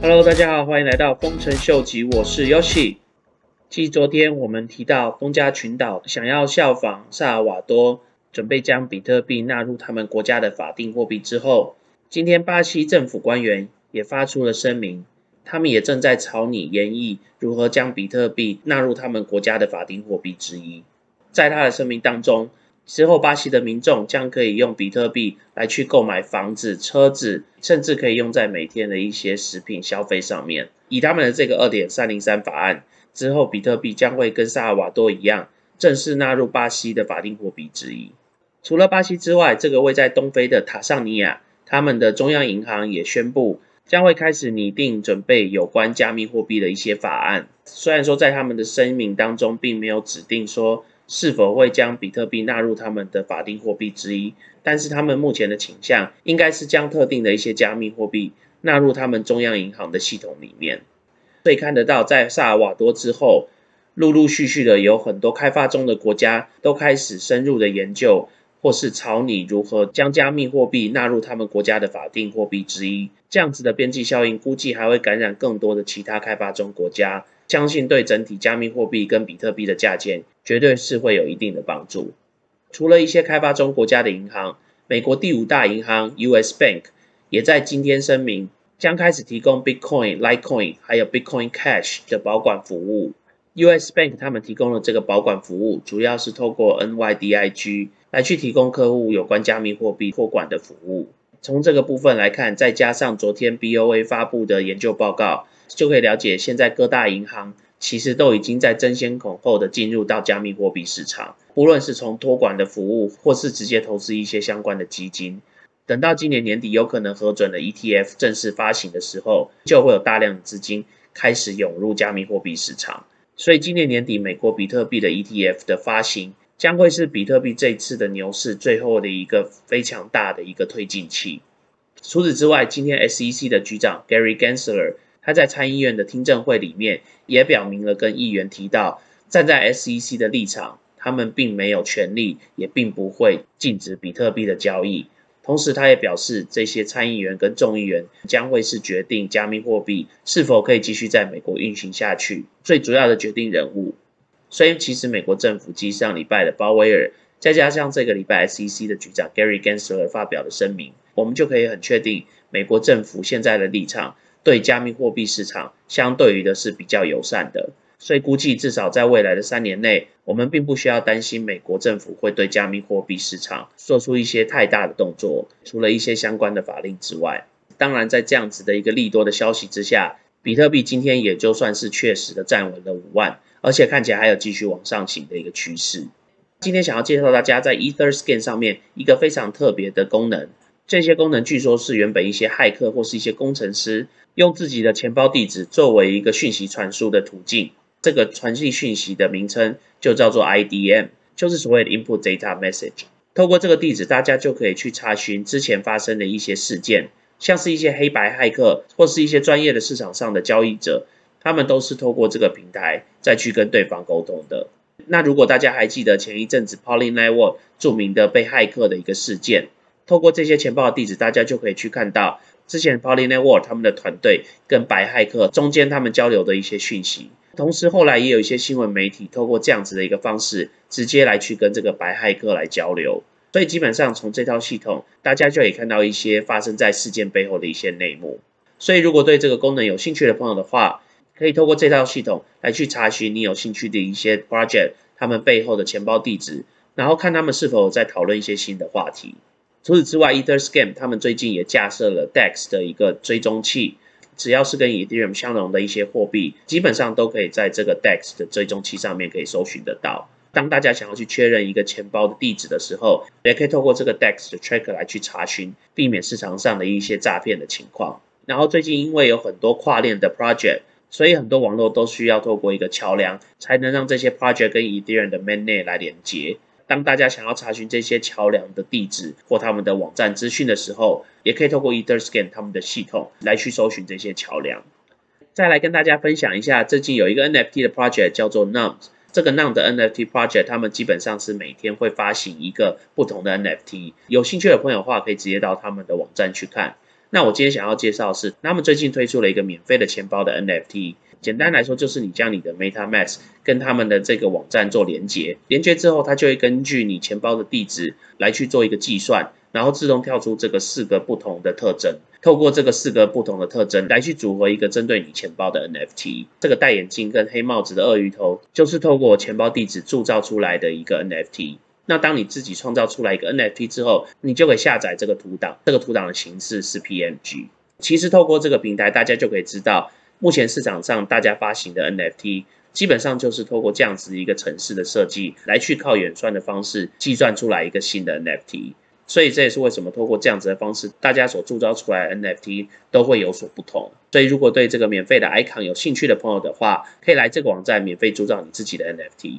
Hello，大家好，欢迎来到丰臣秀吉，我是 Yoshi。继昨天我们提到东加群岛想要效仿萨尔瓦多，准备将比特币纳入他们国家的法定货币之后，今天巴西政府官员也发出了声明，他们也正在朝拟研议如何将比特币纳入他们国家的法定货币之一。在他的声明当中，之后巴西的民众将可以用比特币来去购买房子、车子，甚至可以用在每天的一些食品消费上面。以他们的这个二点三零三法案。之后，比特币将会跟萨尔瓦多一样，正式纳入巴西的法定货币之一。除了巴西之外，这个位在东非的塔桑尼亚，他们的中央银行也宣布将会开始拟定准备有关加密货币的一些法案。虽然说在他们的声明当中，并没有指定说是否会将比特币纳入他们的法定货币之一，但是他们目前的倾向应该是将特定的一些加密货币纳入他们中央银行的系统里面。可以看得到，在萨尔瓦多之后，陆陆续续的有很多开发中的国家都开始深入的研究，或是草拟如何将加密货币纳入他们国家的法定货币之一。这样子的边际效应，估计还会感染更多的其他开发中国家。相信对整体加密货币跟比特币的价钱，绝对是会有一定的帮助。除了一些开发中国家的银行，美国第五大银行 U.S. Bank 也在今天声明。将开始提供 Bitcoin、Litecoin 还有 Bitcoin Cash 的保管服务。US Bank 他们提供了这个保管服务，主要是透过 NYDIG 来去提供客户有关加密货币托管的服务。从这个部分来看，再加上昨天 BOA 发布的研究报告，就可以了解现在各大银行其实都已经在争先恐后的进入到加密货币市场，无论是从托管的服务，或是直接投资一些相关的基金。等到今年年底有可能核准的 ETF 正式发行的时候，就会有大量的资金开始涌入加密货币市场。所以今年年底美国比特币的 ETF 的发行，将会是比特币这次的牛市最后的一个非常大的一个推进器。除此之外，今天 SEC 的局长 Gary Gensler 他在参议院的听证会里面也表明了跟议员提到，站在 SEC 的立场，他们并没有权利，也并不会禁止比特币的交易。同时，他也表示，这些参议员跟众议员将会是决定加密货币是否可以继续在美国运行下去最主要的决定人物。所以，其实美国政府继上礼拜的鲍威尔，再加上这个礼拜 SEC 的局长 Gary Gensler 发表的声明，我们就可以很确定，美国政府现在的立场对加密货币市场相对于的是比较友善的。所以估计至少在未来的三年内，我们并不需要担心美国政府会对加密货币市场做出一些太大的动作。除了一些相关的法令之外，当然在这样子的一个利多的消息之下，比特币今天也就算是确实的站稳了五万，而且看起来还有继续往上行的一个趋势。今天想要介绍大家在 EtherScan 上面一个非常特别的功能，这些功能据说是原本一些骇客或是一些工程师用自己的钱包地址作为一个讯息传输的途径。这个传递讯息的名称就叫做 IDM，就是所谓的 Input Data Message。透过这个地址，大家就可以去查询之前发生的一些事件，像是一些黑白骇客或是一些专业的市场上的交易者，他们都是透过这个平台再去跟对方沟通的。那如果大家还记得前一阵子 Poly Network 著名的被骇客的一个事件，透过这些钱包的地址，大家就可以去看到之前 Poly Network 他们的团队跟白骇客中间他们交流的一些讯息。同时，后来也有一些新闻媒体透过这样子的一个方式，直接来去跟这个白骇客来交流。所以基本上从这套系统，大家就可以看到一些发生在事件背后的一些内幕。所以如果对这个功能有兴趣的朋友的话，可以透过这套系统来去查询你有兴趣的一些 project，他们背后的钱包地址，然后看他们是否在讨论一些新的话题。除此之外，EtherScan 他们最近也架设了 DEX 的一个追踪器。只要是跟 Ethereum 相容的一些货币，基本上都可以在这个 DEX 的追踪器上面可以搜寻得到。当大家想要去确认一个钱包的地址的时候，也可以透过这个 DEX 的 Tracker 来去查询，避免市场上的一些诈骗的情况。然后最近因为有很多跨链的 project，所以很多网络都需要透过一个桥梁，才能让这些 project 跟 Ethereum 的 Mainnet 来连接。当大家想要查询这些桥梁的地址或他们的网站资讯的时候，也可以透过 EtherScan 他们的系统来去搜寻这些桥梁。再来跟大家分享一下，最近有一个 NFT 的 project 叫做 Nums，。这个 Num 的 NFT project，他们基本上是每天会发行一个不同的 NFT。有兴趣的朋友的话，可以直接到他们的网站去看。那我今天想要介绍的是，他们最近推出了一个免费的钱包的 NFT。简单来说，就是你将你的 MetaMask 跟他们的这个网站做连接，连接之后，它就会根据你钱包的地址来去做一个计算，然后自动跳出这个四个不同的特征。透过这个四个不同的特征来去组合一个针对你钱包的 NFT。这个戴眼镜跟黑帽子的鳄鱼头，就是透过钱包地址铸造出来的一个 NFT。那当你自己创造出来一个 NFT 之后，你就可以下载这个图档，这个图档的形式是 PNG。其实透过这个平台，大家就可以知道。目前市场上大家发行的 NFT，基本上就是透过这样子一个城市的设计，来去靠远算的方式计算出来一个新的 NFT。所以这也是为什么透过这样子的方式，大家所铸造出来的 NFT 都会有所不同。所以如果对这个免费的 icon 有兴趣的朋友的话，可以来这个网站免费铸造你自己的 NFT。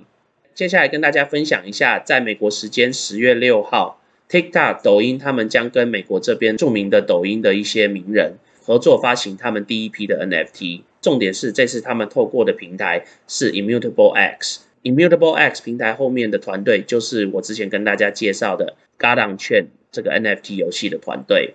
接下来跟大家分享一下，在美国时间十月六号，TikTok 抖音他们将跟美国这边著名的抖音的一些名人。合作发行他们第一批的 NFT，重点是这次他们透过的平台是 Immutable X，Immutable X 平台后面的团队就是我之前跟大家介绍的 Garden 券这个 NFT 游戏的团队。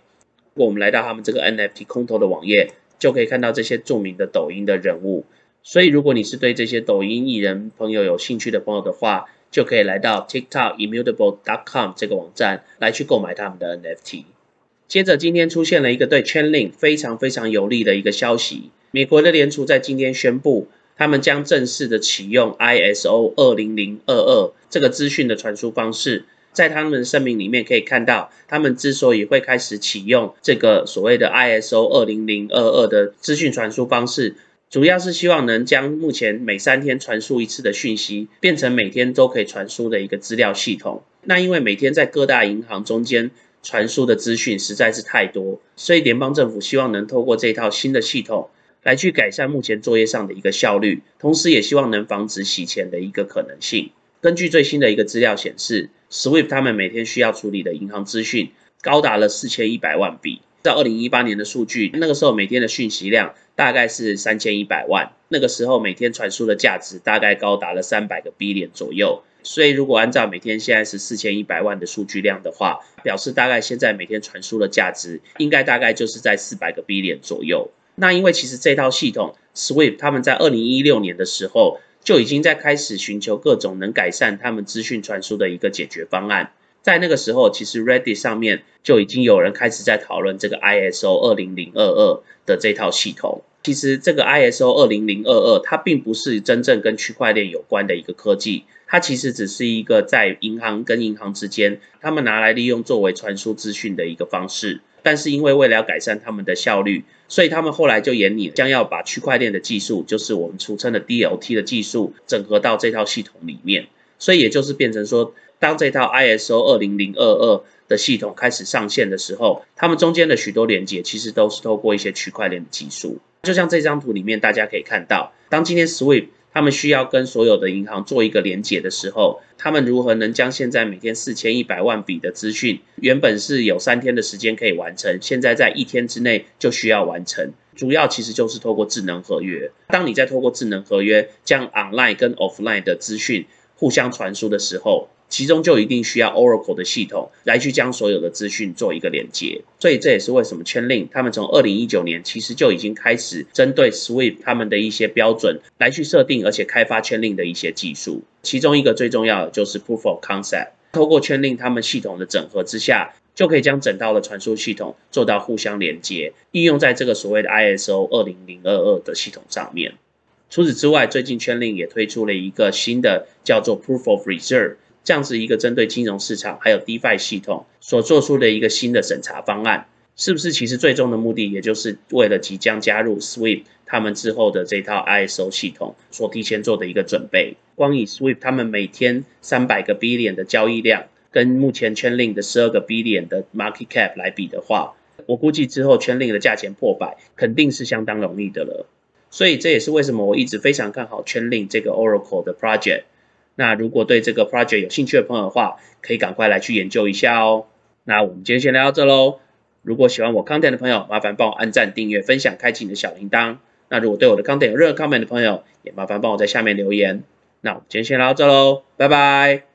如果我们来到他们这个 NFT 空投的网页，就可以看到这些著名的抖音的人物。所以如果你是对这些抖音艺人朋友有兴趣的朋友的话，就可以来到 TikTok Immutable.com 这个网站来去购买他们的 NFT。接着，今天出现了一个对 Chainlink 非常非常有利的一个消息。美国的联储在今天宣布，他们将正式的启用 ISO 二零零二二这个资讯的传输方式。在他们的声明里面可以看到，他们之所以会开始启用这个所谓的 ISO 二零零二二的资讯传输方式，主要是希望能将目前每三天传输一次的讯息，变成每天都可以传输的一个资料系统。那因为每天在各大银行中间。传输的资讯实在是太多，所以联邦政府希望能透过这套新的系统来去改善目前作业上的一个效率，同时也希望能防止洗钱的一个可能性。根据最新的一个资料显示，Swift 他们每天需要处理的银行资讯高达了四千一百万笔。在二零一八年的数据，那个时候每天的讯息量大概是三千一百万，那个时候每天传输的价值大概高达了三百个 B 点左右。所以如果按照每天现在是四千一百万的数据量的话，表示大概现在每天传输的价值应该大概就是在四百个 B 点左右。那因为其实这套系统 Swift 他们在二零一六年的时候就已经在开始寻求各种能改善他们资讯传输的一个解决方案。在那个时候，其实 Reddit 上面就已经有人开始在讨论这个 ISO 二零零二二的这套系统。其实这个 ISO 二零零二二它并不是真正跟区块链有关的一个科技，它其实只是一个在银行跟银行之间，他们拿来利用作为传输资讯的一个方式。但是因为为了要改善他们的效率，所以他们后来就研拟将要把区块链的技术，就是我们俗称的 DLT 的技术，整合到这套系统里面。所以也就是变成说。当这套 ISO 二零零二二的系统开始上线的时候，它们中间的许多连接其实都是透过一些区块链的技术。就像这张图里面，大家可以看到，当今天 Swift 他们需要跟所有的银行做一个连接的时候，他们如何能将现在每天四千一百万笔的资讯，原本是有三天的时间可以完成，现在在一天之内就需要完成？主要其实就是透过智能合约。当你在透过智能合约将 online 跟 offline 的资讯互相传输的时候，其中就一定需要 Oracle 的系统来去将所有的资讯做一个连接，所以这也是为什么 Chainlink 他们从二零一九年其实就已经开始针对 Swift 他们的一些标准来去设定，而且开发 Chainlink 的一些技术。其中一个最重要的就是 Proof of Concept，透过 Chainlink 他们系统的整合之下，就可以将整套的传输系统做到互相连接，应用在这个所谓的 ISO 二零零二二的系统上面。除此之外，最近 Chainlink 也推出了一个新的叫做 Proof of Reserve。这样子一个针对金融市场还有 DeFi 系统所做出的一个新的审查方案，是不是其实最终的目的，也就是为了即将加入 Swift 他们之后的这套 ISO 系统所提前做的一个准备？光以 Swift 他们每天三百个 billion 的交易量，跟目前 Chainlink 的十二个 billion 的 market cap 来比的话，我估计之后 Chainlink 的价钱破百，肯定是相当容易的了。所以这也是为什么我一直非常看好 Chainlink 这个 Oracle 的 project。那如果对这个 project 有兴趣的朋友的话，可以赶快来去研究一下哦。那我们今天先聊到这喽。如果喜欢我 content 的朋友，麻烦帮我按赞、订阅、分享、开启你的小铃铛。那如果对我的 content 有任何 comment 的朋友，也麻烦帮我在下面留言。那我们今天先聊到这喽，拜拜。